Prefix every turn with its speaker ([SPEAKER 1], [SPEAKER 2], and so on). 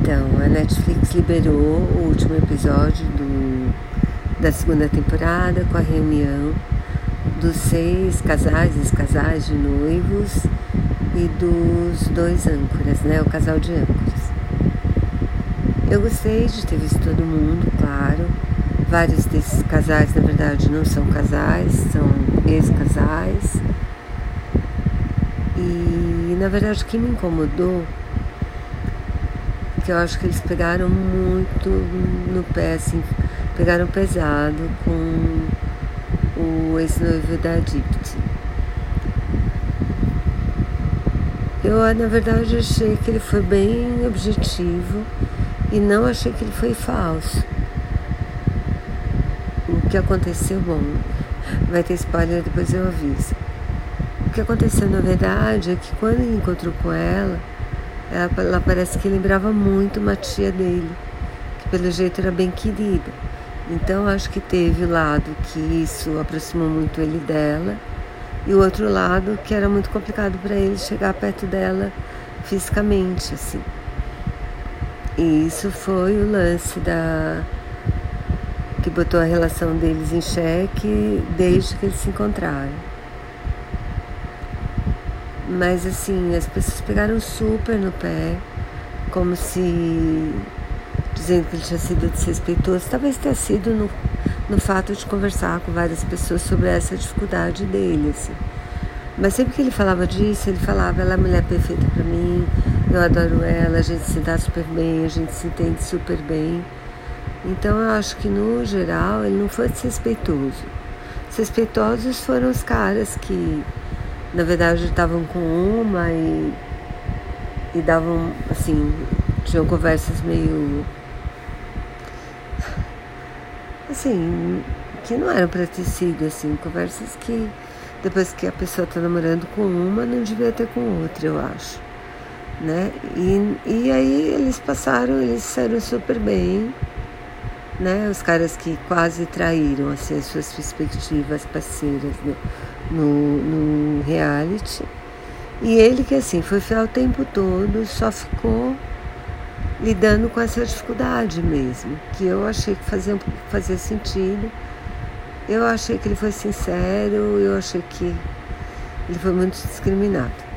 [SPEAKER 1] Então, a Netflix liberou o último episódio do, da segunda temporada com a reunião dos seis casais, os casais de noivos e dos dois âncoras, né? O casal de âncoras. Eu gostei de ter visto todo mundo, claro. Vários desses casais, na verdade, não são casais, são ex-casais. E na verdade o que me incomodou que eu acho que eles pegaram muito no pé, assim, pegaram pesado com o ex-noivo da Dipti. Eu, na verdade, achei que ele foi bem objetivo e não achei que ele foi falso. O que aconteceu, bom, vai ter spoiler, depois eu aviso. O que aconteceu, na verdade, é que quando ele encontrou com ela, ela, parece que lembrava muito uma tia dele, que pelo jeito era bem querida. Então acho que teve o lado que isso aproximou muito ele dela e o outro lado que era muito complicado para ele chegar perto dela fisicamente, assim. E isso foi o lance da que botou a relação deles em xeque desde que eles se encontraram. Mas assim, as pessoas pegaram super no pé, como se dizendo que ele tinha sido desrespeitoso. Talvez tenha sido no, no fato de conversar com várias pessoas sobre essa dificuldade dele, assim. Mas sempre que ele falava disso, ele falava, ela é a mulher perfeita para mim, eu adoro ela, a gente se dá super bem, a gente se entende super bem. Então eu acho que no geral ele não foi desrespeitoso. Desrespeitosos foram os caras que na verdade estavam com uma e, e davam assim, tinham conversas meio assim, que não eram para ter sido assim, conversas que depois que a pessoa está namorando com uma, não devia ter com outra, eu acho. Né? E, e aí eles passaram, eles saíram super bem, né? Os caras que quase traíram assim, as suas perspectivas parceiras né? no, no reality. E ele que assim foi fiel o tempo todo, só ficou lidando com essa dificuldade mesmo, que eu achei que fazia, fazia sentido. Eu achei que ele foi sincero, eu achei que ele foi muito discriminado.